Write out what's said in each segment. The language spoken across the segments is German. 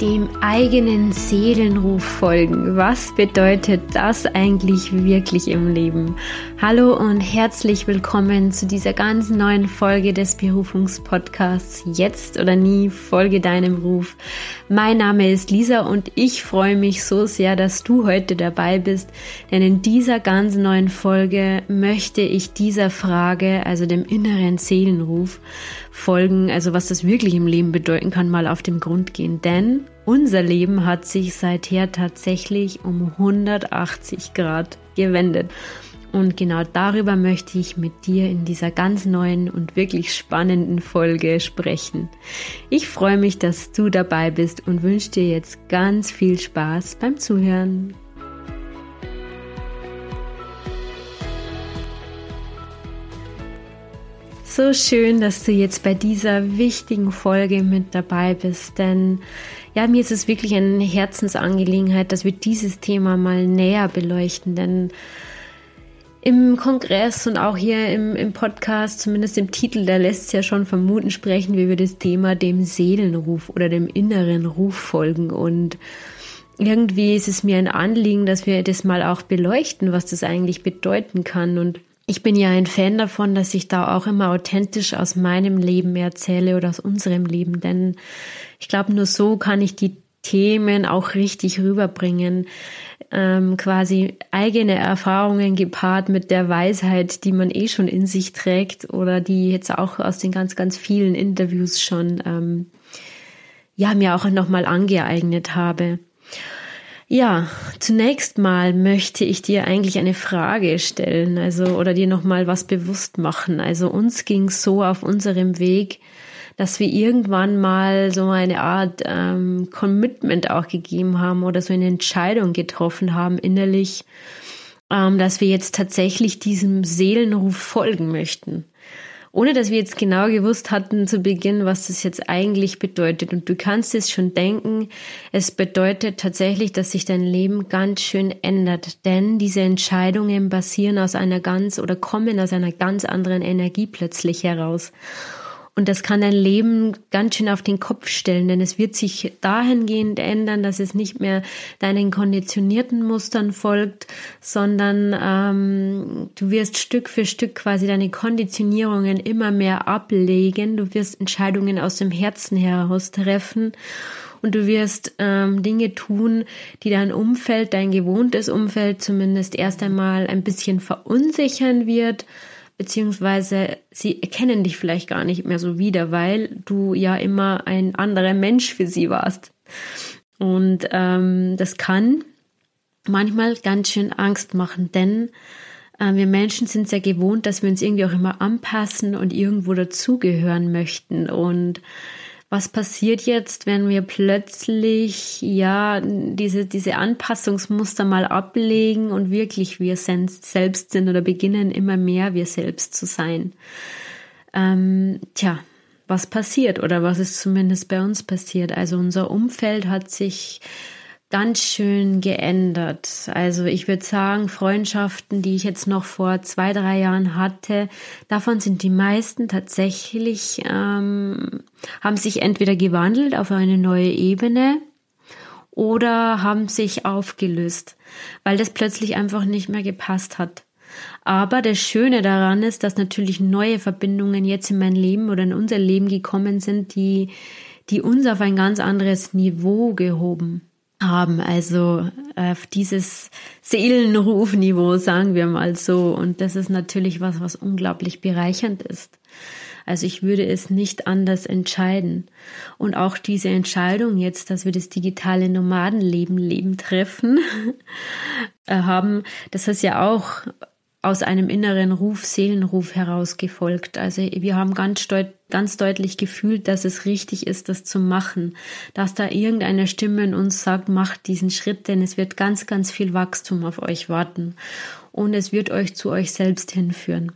dem eigenen Seelenruf folgen. Was bedeutet das eigentlich wirklich im Leben? Hallo und herzlich willkommen zu dieser ganz neuen Folge des Berufungspodcasts Jetzt oder nie folge deinem Ruf. Mein Name ist Lisa und ich freue mich so sehr, dass du heute dabei bist, denn in dieser ganz neuen Folge möchte ich dieser Frage, also dem inneren Seelenruf, folgen, also was das wirklich im Leben bedeuten kann, mal auf den Grund gehen. Denn unser Leben hat sich seither tatsächlich um 180 Grad gewendet. Und genau darüber möchte ich mit dir in dieser ganz neuen und wirklich spannenden Folge sprechen. Ich freue mich, dass du dabei bist und wünsche dir jetzt ganz viel Spaß beim Zuhören. so schön, dass du jetzt bei dieser wichtigen Folge mit dabei bist, denn ja, mir ist es wirklich eine Herzensangelegenheit, dass wir dieses Thema mal näher beleuchten, denn im Kongress und auch hier im, im Podcast, zumindest im Titel, da lässt es ja schon vermuten, sprechen wir über das Thema dem Seelenruf oder dem inneren Ruf folgen. Und irgendwie ist es mir ein Anliegen, dass wir das mal auch beleuchten, was das eigentlich bedeuten kann. Und ich bin ja ein Fan davon, dass ich da auch immer authentisch aus meinem Leben erzähle oder aus unserem Leben, denn ich glaube, nur so kann ich die Themen auch richtig rüberbringen. Ähm, quasi eigene Erfahrungen gepaart mit der Weisheit, die man eh schon in sich trägt oder die jetzt auch aus den ganz, ganz vielen Interviews schon ähm, ja mir auch nochmal angeeignet habe. Ja, zunächst mal möchte ich dir eigentlich eine Frage stellen, also oder dir nochmal was bewusst machen. Also uns ging so auf unserem Weg, dass wir irgendwann mal so eine Art ähm, Commitment auch gegeben haben oder so eine Entscheidung getroffen haben innerlich, ähm, dass wir jetzt tatsächlich diesem Seelenruf folgen möchten ohne dass wir jetzt genau gewusst hatten zu Beginn, was das jetzt eigentlich bedeutet. Und du kannst es schon denken, es bedeutet tatsächlich, dass sich dein Leben ganz schön ändert, denn diese Entscheidungen basieren aus einer ganz oder kommen aus einer ganz anderen Energie plötzlich heraus. Und das kann dein Leben ganz schön auf den Kopf stellen, denn es wird sich dahingehend ändern, dass es nicht mehr deinen konditionierten Mustern folgt, sondern ähm, du wirst Stück für Stück quasi deine Konditionierungen immer mehr ablegen. Du wirst Entscheidungen aus dem Herzen heraus treffen und du wirst ähm, Dinge tun, die dein Umfeld, dein gewohntes Umfeld zumindest erst einmal ein bisschen verunsichern wird beziehungsweise sie erkennen dich vielleicht gar nicht mehr so wieder, weil du ja immer ein anderer Mensch für sie warst. Und ähm, das kann manchmal ganz schön Angst machen, denn äh, wir Menschen sind sehr gewohnt, dass wir uns irgendwie auch immer anpassen und irgendwo dazugehören möchten. Und was passiert jetzt, wenn wir plötzlich ja diese, diese Anpassungsmuster mal ablegen und wirklich wir selbst sind oder beginnen immer mehr wir selbst zu sein? Ähm, tja, was passiert oder was ist zumindest bei uns passiert? Also unser Umfeld hat sich ganz schön geändert. Also ich würde sagen, Freundschaften, die ich jetzt noch vor zwei, drei Jahren hatte, davon sind die meisten tatsächlich, ähm, haben sich entweder gewandelt auf eine neue Ebene oder haben sich aufgelöst, weil das plötzlich einfach nicht mehr gepasst hat. Aber das Schöne daran ist, dass natürlich neue Verbindungen jetzt in mein Leben oder in unser Leben gekommen sind, die, die uns auf ein ganz anderes Niveau gehoben haben, also auf dieses Seelenrufniveau, sagen wir mal so. Und das ist natürlich was, was unglaublich bereichernd ist. Also ich würde es nicht anders entscheiden. Und auch diese Entscheidung jetzt, dass wir das digitale Nomadenleben leben treffen, äh, haben, das ist ja auch aus einem inneren Ruf, Seelenruf herausgefolgt. Also wir haben ganz, deut ganz deutlich gefühlt, dass es richtig ist, das zu machen, dass da irgendeine Stimme in uns sagt, macht diesen Schritt, denn es wird ganz, ganz viel Wachstum auf euch warten und es wird euch zu euch selbst hinführen.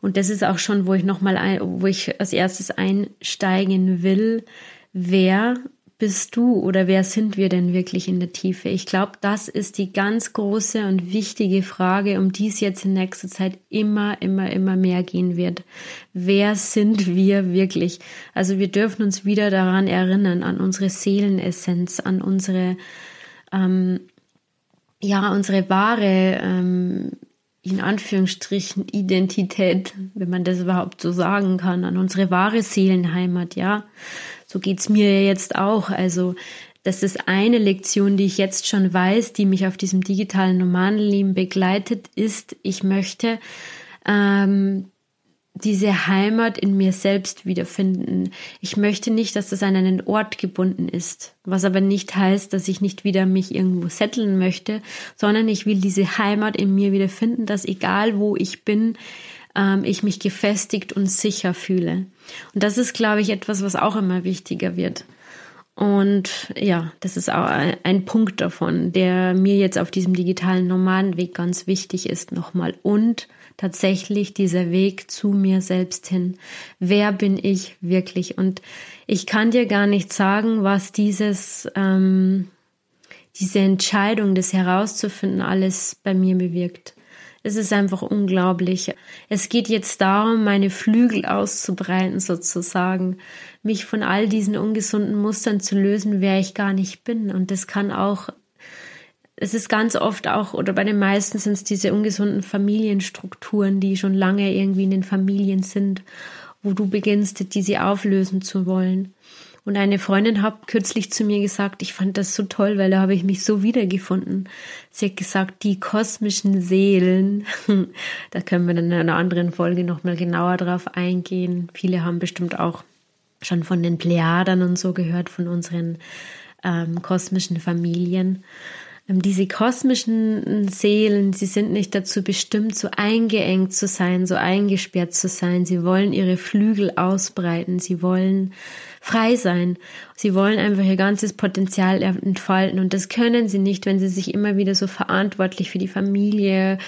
Und das ist auch schon, wo ich nochmal, wo ich als erstes einsteigen will, wer bist du oder wer sind wir denn wirklich in der Tiefe? Ich glaube, das ist die ganz große und wichtige Frage, um die es jetzt in nächster Zeit immer, immer, immer mehr gehen wird. Wer sind wir wirklich? Also wir dürfen uns wieder daran erinnern, an unsere Seelenessenz, an unsere, ähm, ja, unsere wahre, ähm, in Anführungsstrichen Identität, wenn man das überhaupt so sagen kann, an unsere wahre Seelenheimat, ja. So geht's mir jetzt auch. Also, das ist eine Lektion, die ich jetzt schon weiß, die mich auf diesem digitalen Nomadenleben begleitet, ist, ich möchte ähm, diese Heimat in mir selbst wiederfinden. Ich möchte nicht, dass das an einen Ort gebunden ist, was aber nicht heißt, dass ich nicht wieder mich irgendwo setteln möchte, sondern ich will diese Heimat in mir wiederfinden, dass egal wo ich bin, ähm, ich mich gefestigt und sicher fühle. Und das ist, glaube ich, etwas, was auch immer wichtiger wird. Und ja, das ist auch ein, Punkt davon, der mir jetzt auf diesem digitalen Nomadenweg ganz wichtig ist nochmal. Und tatsächlich dieser Weg zu mir selbst hin. Wer bin ich wirklich? Und ich kann dir gar nicht sagen, was dieses, ähm, diese Entscheidung, das herauszufinden, alles bei mir bewirkt. Es ist einfach unglaublich. Es geht jetzt darum, meine Flügel auszubreiten sozusagen, mich von all diesen ungesunden Mustern zu lösen, wer ich gar nicht bin. Und das kann auch, es ist ganz oft auch, oder bei den meisten sind es diese ungesunden Familienstrukturen, die schon lange irgendwie in den Familien sind, wo du beginnst, diese auflösen zu wollen. Und eine Freundin hat kürzlich zu mir gesagt, ich fand das so toll, weil da habe ich mich so wiedergefunden. Sie hat gesagt, die kosmischen Seelen, da können wir dann in einer anderen Folge nochmal genauer drauf eingehen. Viele haben bestimmt auch schon von den Plejadern und so gehört, von unseren ähm, kosmischen Familien. Ähm, diese kosmischen Seelen, sie sind nicht dazu bestimmt, so eingeengt zu sein, so eingesperrt zu sein. Sie wollen ihre Flügel ausbreiten. Sie wollen frei sein. Sie wollen einfach ihr ganzes Potenzial entfalten und das können sie nicht, wenn sie sich immer wieder so verantwortlich für die Familie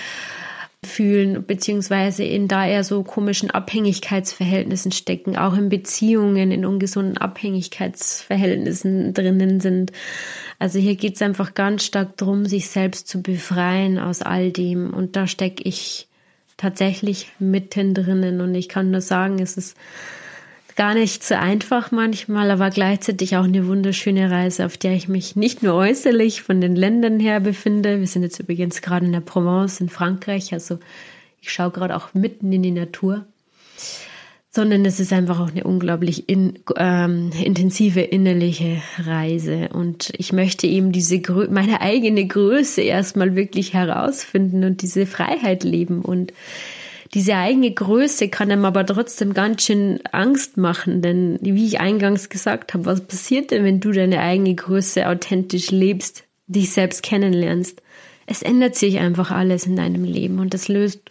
fühlen, beziehungsweise in da eher so komischen Abhängigkeitsverhältnissen stecken, auch in Beziehungen, in ungesunden Abhängigkeitsverhältnissen drinnen sind. Also hier geht es einfach ganz stark darum, sich selbst zu befreien aus all dem. Und da stecke ich tatsächlich mitten drinnen. Und ich kann nur sagen, es ist gar nicht so einfach manchmal, aber gleichzeitig auch eine wunderschöne Reise, auf der ich mich nicht nur äußerlich von den Ländern her befinde. Wir sind jetzt übrigens gerade in der Provence in Frankreich, also ich schaue gerade auch mitten in die Natur, sondern es ist einfach auch eine unglaublich in, ähm, intensive innerliche Reise und ich möchte eben diese meine eigene Größe erstmal wirklich herausfinden und diese Freiheit leben und diese eigene Größe kann einem aber trotzdem ganz schön Angst machen, denn wie ich eingangs gesagt habe, was passiert denn, wenn du deine eigene Größe authentisch lebst, dich selbst kennenlernst? Es ändert sich einfach alles in deinem Leben und das löst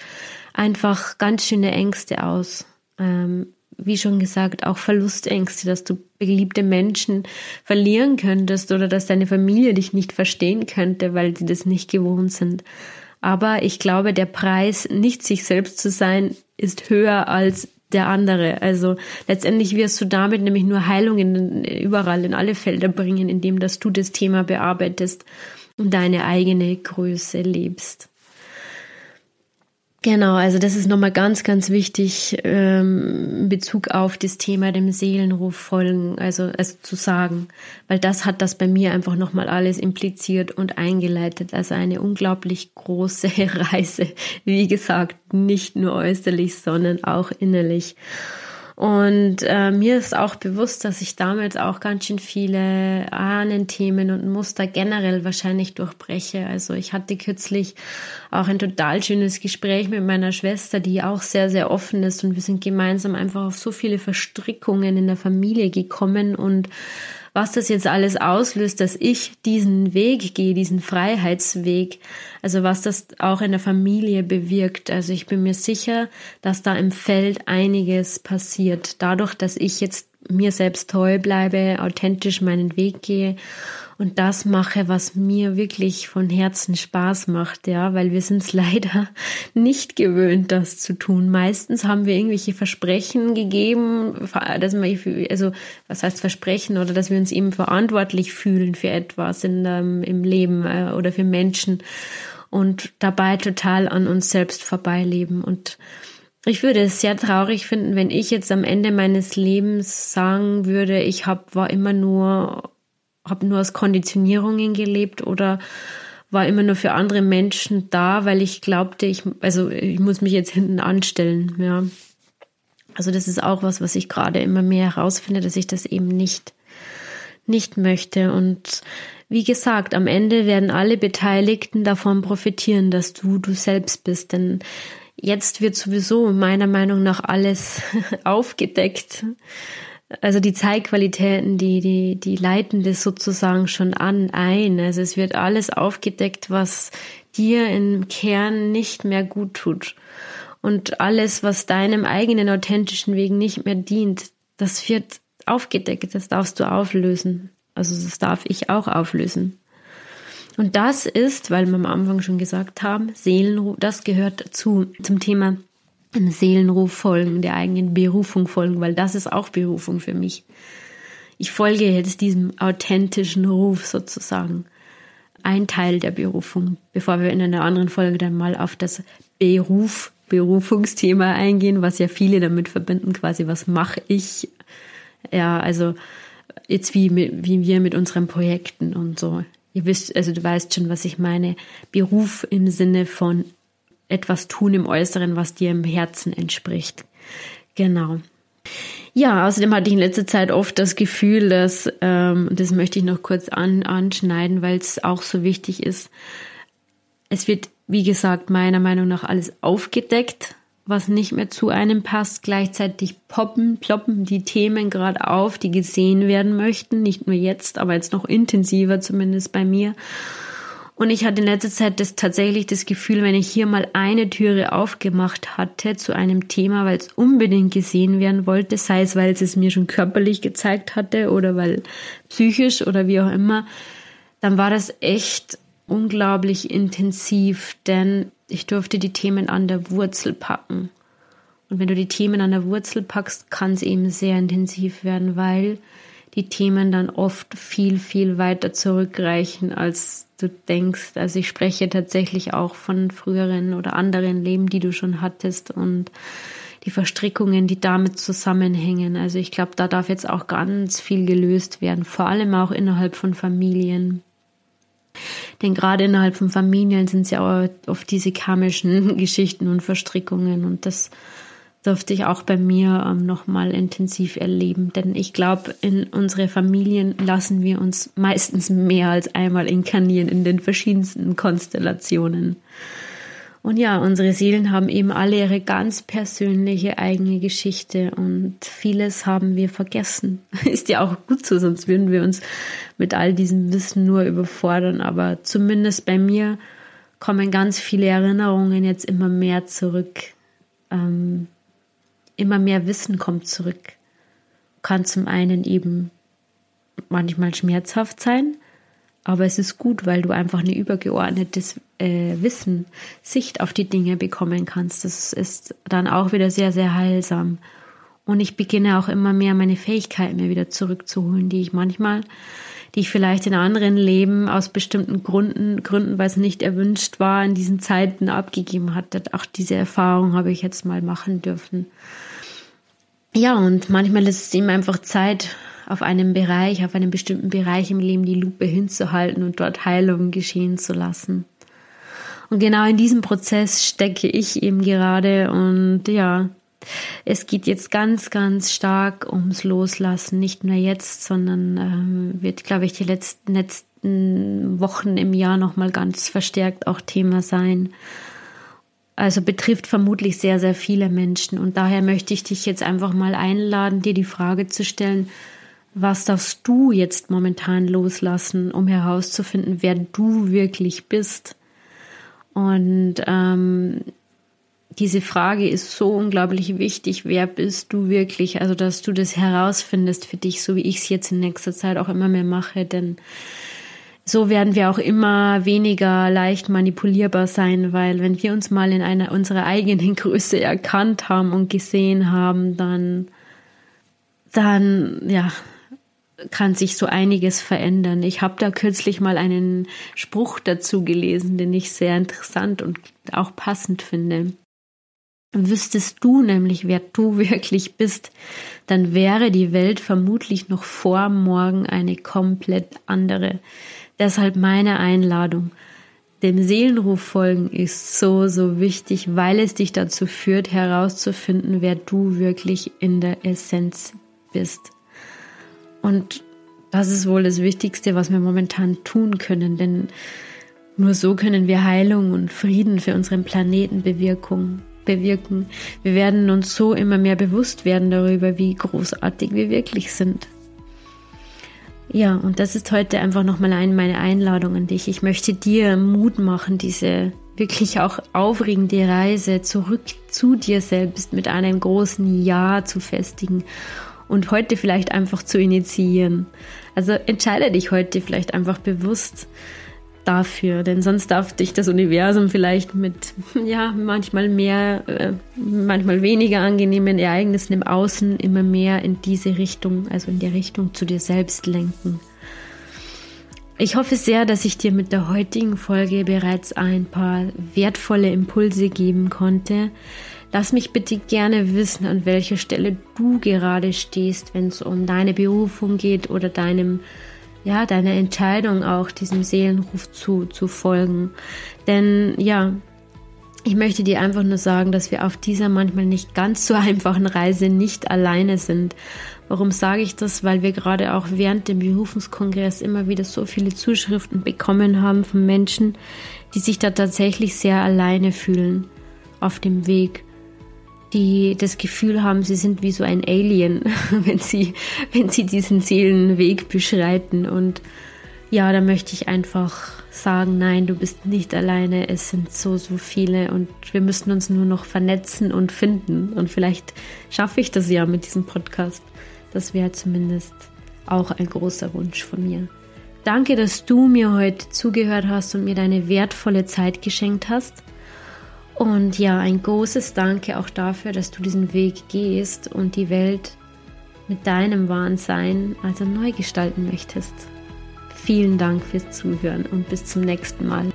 einfach ganz schöne Ängste aus. Ähm, wie schon gesagt, auch Verlustängste, dass du beliebte Menschen verlieren könntest oder dass deine Familie dich nicht verstehen könnte, weil sie das nicht gewohnt sind. Aber ich glaube, der Preis, nicht sich selbst zu sein, ist höher als der andere. Also letztendlich wirst du damit nämlich nur Heilung in, überall in alle Felder bringen, indem dass du das Thema bearbeitest und deine eigene Größe lebst. Genau, also das ist nochmal ganz, ganz wichtig ähm, in Bezug auf das Thema dem Seelenruf folgen, also, also zu sagen, weil das hat das bei mir einfach nochmal alles impliziert und eingeleitet. Also eine unglaublich große Reise, wie gesagt, nicht nur äußerlich, sondern auch innerlich. Und äh, mir ist auch bewusst, dass ich damit auch ganz schön viele Ahnenthemen und Muster generell wahrscheinlich durchbreche. Also ich hatte kürzlich auch ein total schönes Gespräch mit meiner Schwester, die auch sehr, sehr offen ist. Und wir sind gemeinsam einfach auf so viele Verstrickungen in der Familie gekommen und was das jetzt alles auslöst, dass ich diesen Weg gehe, diesen Freiheitsweg, also was das auch in der Familie bewirkt. Also ich bin mir sicher, dass da im Feld einiges passiert. Dadurch, dass ich jetzt mir selbst treu bleibe, authentisch meinen Weg gehe und das mache, was mir wirklich von Herzen Spaß macht, ja, weil wir sind es leider nicht gewöhnt, das zu tun. Meistens haben wir irgendwelche Versprechen gegeben, dass wir, also was heißt Versprechen oder dass wir uns eben verantwortlich fühlen für etwas in, ähm, im Leben äh, oder für Menschen und dabei total an uns selbst vorbeileben und ich würde es sehr traurig finden, wenn ich jetzt am Ende meines Lebens sagen würde, ich hab, war immer nur habe nur aus Konditionierungen gelebt oder war immer nur für andere Menschen da, weil ich glaubte, ich, also ich muss mich jetzt hinten anstellen, ja. Also das ist auch was, was ich gerade immer mehr herausfinde, dass ich das eben nicht, nicht möchte. Und wie gesagt, am Ende werden alle Beteiligten davon profitieren, dass du du selbst bist. Denn jetzt wird sowieso meiner Meinung nach alles aufgedeckt. Also die Zeitqualitäten, die, die, die leiten das sozusagen schon an, ein. Also es wird alles aufgedeckt, was dir im Kern nicht mehr gut tut. Und alles, was deinem eigenen authentischen Weg nicht mehr dient, das wird aufgedeckt, das darfst du auflösen. Also das darf ich auch auflösen. Und das ist, weil wir am Anfang schon gesagt haben, Seelenruhe, das gehört dazu, zum Thema dem Seelenruf folgen, der eigenen Berufung folgen, weil das ist auch Berufung für mich. Ich folge jetzt diesem authentischen Ruf sozusagen. Ein Teil der Berufung, bevor wir in einer anderen Folge dann mal auf das Beruf, Berufungsthema eingehen, was ja viele damit verbinden, quasi, was mache ich? Ja, also jetzt wie, wie wir mit unseren Projekten und so. Ihr wisst, also du weißt schon, was ich meine. Beruf im Sinne von etwas tun im Äußeren, was dir im Herzen entspricht. Genau. Ja, außerdem hatte ich in letzter Zeit oft das Gefühl, dass, ähm, das möchte ich noch kurz an, anschneiden, weil es auch so wichtig ist. Es wird, wie gesagt, meiner Meinung nach alles aufgedeckt, was nicht mehr zu einem passt. Gleichzeitig poppen, ploppen die Themen gerade auf, die gesehen werden möchten. Nicht nur jetzt, aber jetzt noch intensiver, zumindest bei mir. Und ich hatte in letzter Zeit das tatsächlich das Gefühl, wenn ich hier mal eine Türe aufgemacht hatte zu einem Thema, weil es unbedingt gesehen werden wollte, sei es, weil es es mir schon körperlich gezeigt hatte oder weil psychisch oder wie auch immer, dann war das echt unglaublich intensiv, denn ich durfte die Themen an der Wurzel packen. Und wenn du die Themen an der Wurzel packst, kann es eben sehr intensiv werden, weil die Themen dann oft viel, viel weiter zurückreichen, als du denkst. Also ich spreche tatsächlich auch von früheren oder anderen Leben, die du schon hattest und die Verstrickungen, die damit zusammenhängen. Also ich glaube, da darf jetzt auch ganz viel gelöst werden, vor allem auch innerhalb von Familien. Denn gerade innerhalb von Familien sind es ja auch oft diese karmischen Geschichten und Verstrickungen und das durfte ich auch bei mir ähm, nochmal intensiv erleben. Denn ich glaube, in unsere Familien lassen wir uns meistens mehr als einmal inkarnieren in den verschiedensten Konstellationen. Und ja, unsere Seelen haben eben alle ihre ganz persönliche eigene Geschichte und vieles haben wir vergessen. Ist ja auch gut so, sonst würden wir uns mit all diesem Wissen nur überfordern. Aber zumindest bei mir kommen ganz viele Erinnerungen jetzt immer mehr zurück. Ähm, immer mehr Wissen kommt zurück. Kann zum einen eben manchmal schmerzhaft sein, aber es ist gut, weil du einfach eine übergeordnetes äh, Wissen, Sicht auf die Dinge bekommen kannst. Das ist dann auch wieder sehr, sehr heilsam. Und ich beginne auch immer mehr meine Fähigkeiten mir wieder zurückzuholen, die ich manchmal, die ich vielleicht in anderen Leben aus bestimmten Gründen, Gründen, weil es nicht erwünscht war, in diesen Zeiten abgegeben hatte. Auch diese Erfahrung habe ich jetzt mal machen dürfen. Ja, und manchmal ist es eben einfach Zeit, auf einem Bereich, auf einem bestimmten Bereich im Leben die Lupe hinzuhalten und dort Heilung geschehen zu lassen. Und genau in diesem Prozess stecke ich eben gerade und ja, es geht jetzt ganz, ganz stark ums Loslassen, nicht nur jetzt, sondern ähm, wird, glaube ich, die letzten, letzten Wochen im Jahr nochmal ganz verstärkt auch Thema sein. Also betrifft vermutlich sehr, sehr viele Menschen. Und daher möchte ich dich jetzt einfach mal einladen, dir die Frage zu stellen, was darfst du jetzt momentan loslassen, um herauszufinden, wer du wirklich bist? Und ähm, diese Frage ist so unglaublich wichtig. Wer bist du wirklich? Also, dass du das herausfindest für dich, so wie ich es jetzt in nächster Zeit auch immer mehr mache. Denn so werden wir auch immer weniger leicht manipulierbar sein, weil wenn wir uns mal in einer unserer eigenen Größe erkannt haben und gesehen haben, dann, dann, ja, kann sich so einiges verändern. Ich habe da kürzlich mal einen Spruch dazu gelesen, den ich sehr interessant und auch passend finde. Wüsstest du nämlich, wer du wirklich bist, dann wäre die Welt vermutlich noch vor morgen eine komplett andere. Deshalb meine Einladung. Dem Seelenruf folgen ist so, so wichtig, weil es dich dazu führt, herauszufinden, wer du wirklich in der Essenz bist. Und das ist wohl das Wichtigste, was wir momentan tun können, denn nur so können wir Heilung und Frieden für unseren Planeten bewirken. Bewirken. Wir werden uns so immer mehr bewusst werden darüber, wie großartig wir wirklich sind. Ja, und das ist heute einfach nochmal eine meine Einladung an dich. Ich möchte dir Mut machen, diese wirklich auch aufregende Reise zurück zu dir selbst mit einem großen Ja zu festigen und heute vielleicht einfach zu initiieren. Also entscheide dich heute vielleicht einfach bewusst dafür, denn sonst darf dich das Universum vielleicht mit ja manchmal mehr, äh, manchmal weniger angenehmen Ereignissen im Außen immer mehr in diese Richtung, also in der Richtung zu dir selbst lenken. Ich hoffe sehr, dass ich dir mit der heutigen Folge bereits ein paar wertvolle Impulse geben konnte. Lass mich bitte gerne wissen, an welcher Stelle du gerade stehst, wenn es um deine Berufung geht oder deinem ja, deine Entscheidung auch diesem Seelenruf zu, zu folgen. Denn ja, ich möchte dir einfach nur sagen, dass wir auf dieser manchmal nicht ganz so einfachen Reise nicht alleine sind. Warum sage ich das? Weil wir gerade auch während dem Berufungskongress immer wieder so viele Zuschriften bekommen haben von Menschen, die sich da tatsächlich sehr alleine fühlen auf dem Weg die das Gefühl haben, sie sind wie so ein Alien, wenn sie, wenn sie diesen Seelenweg beschreiten. Und ja, da möchte ich einfach sagen, nein, du bist nicht alleine, es sind so, so viele und wir müssen uns nur noch vernetzen und finden. Und vielleicht schaffe ich das ja mit diesem Podcast. Das wäre zumindest auch ein großer Wunsch von mir. Danke, dass du mir heute zugehört hast und mir deine wertvolle Zeit geschenkt hast. Und ja, ein großes Danke auch dafür, dass du diesen Weg gehst und die Welt mit deinem wahren also neu gestalten möchtest. Vielen Dank fürs Zuhören und bis zum nächsten Mal.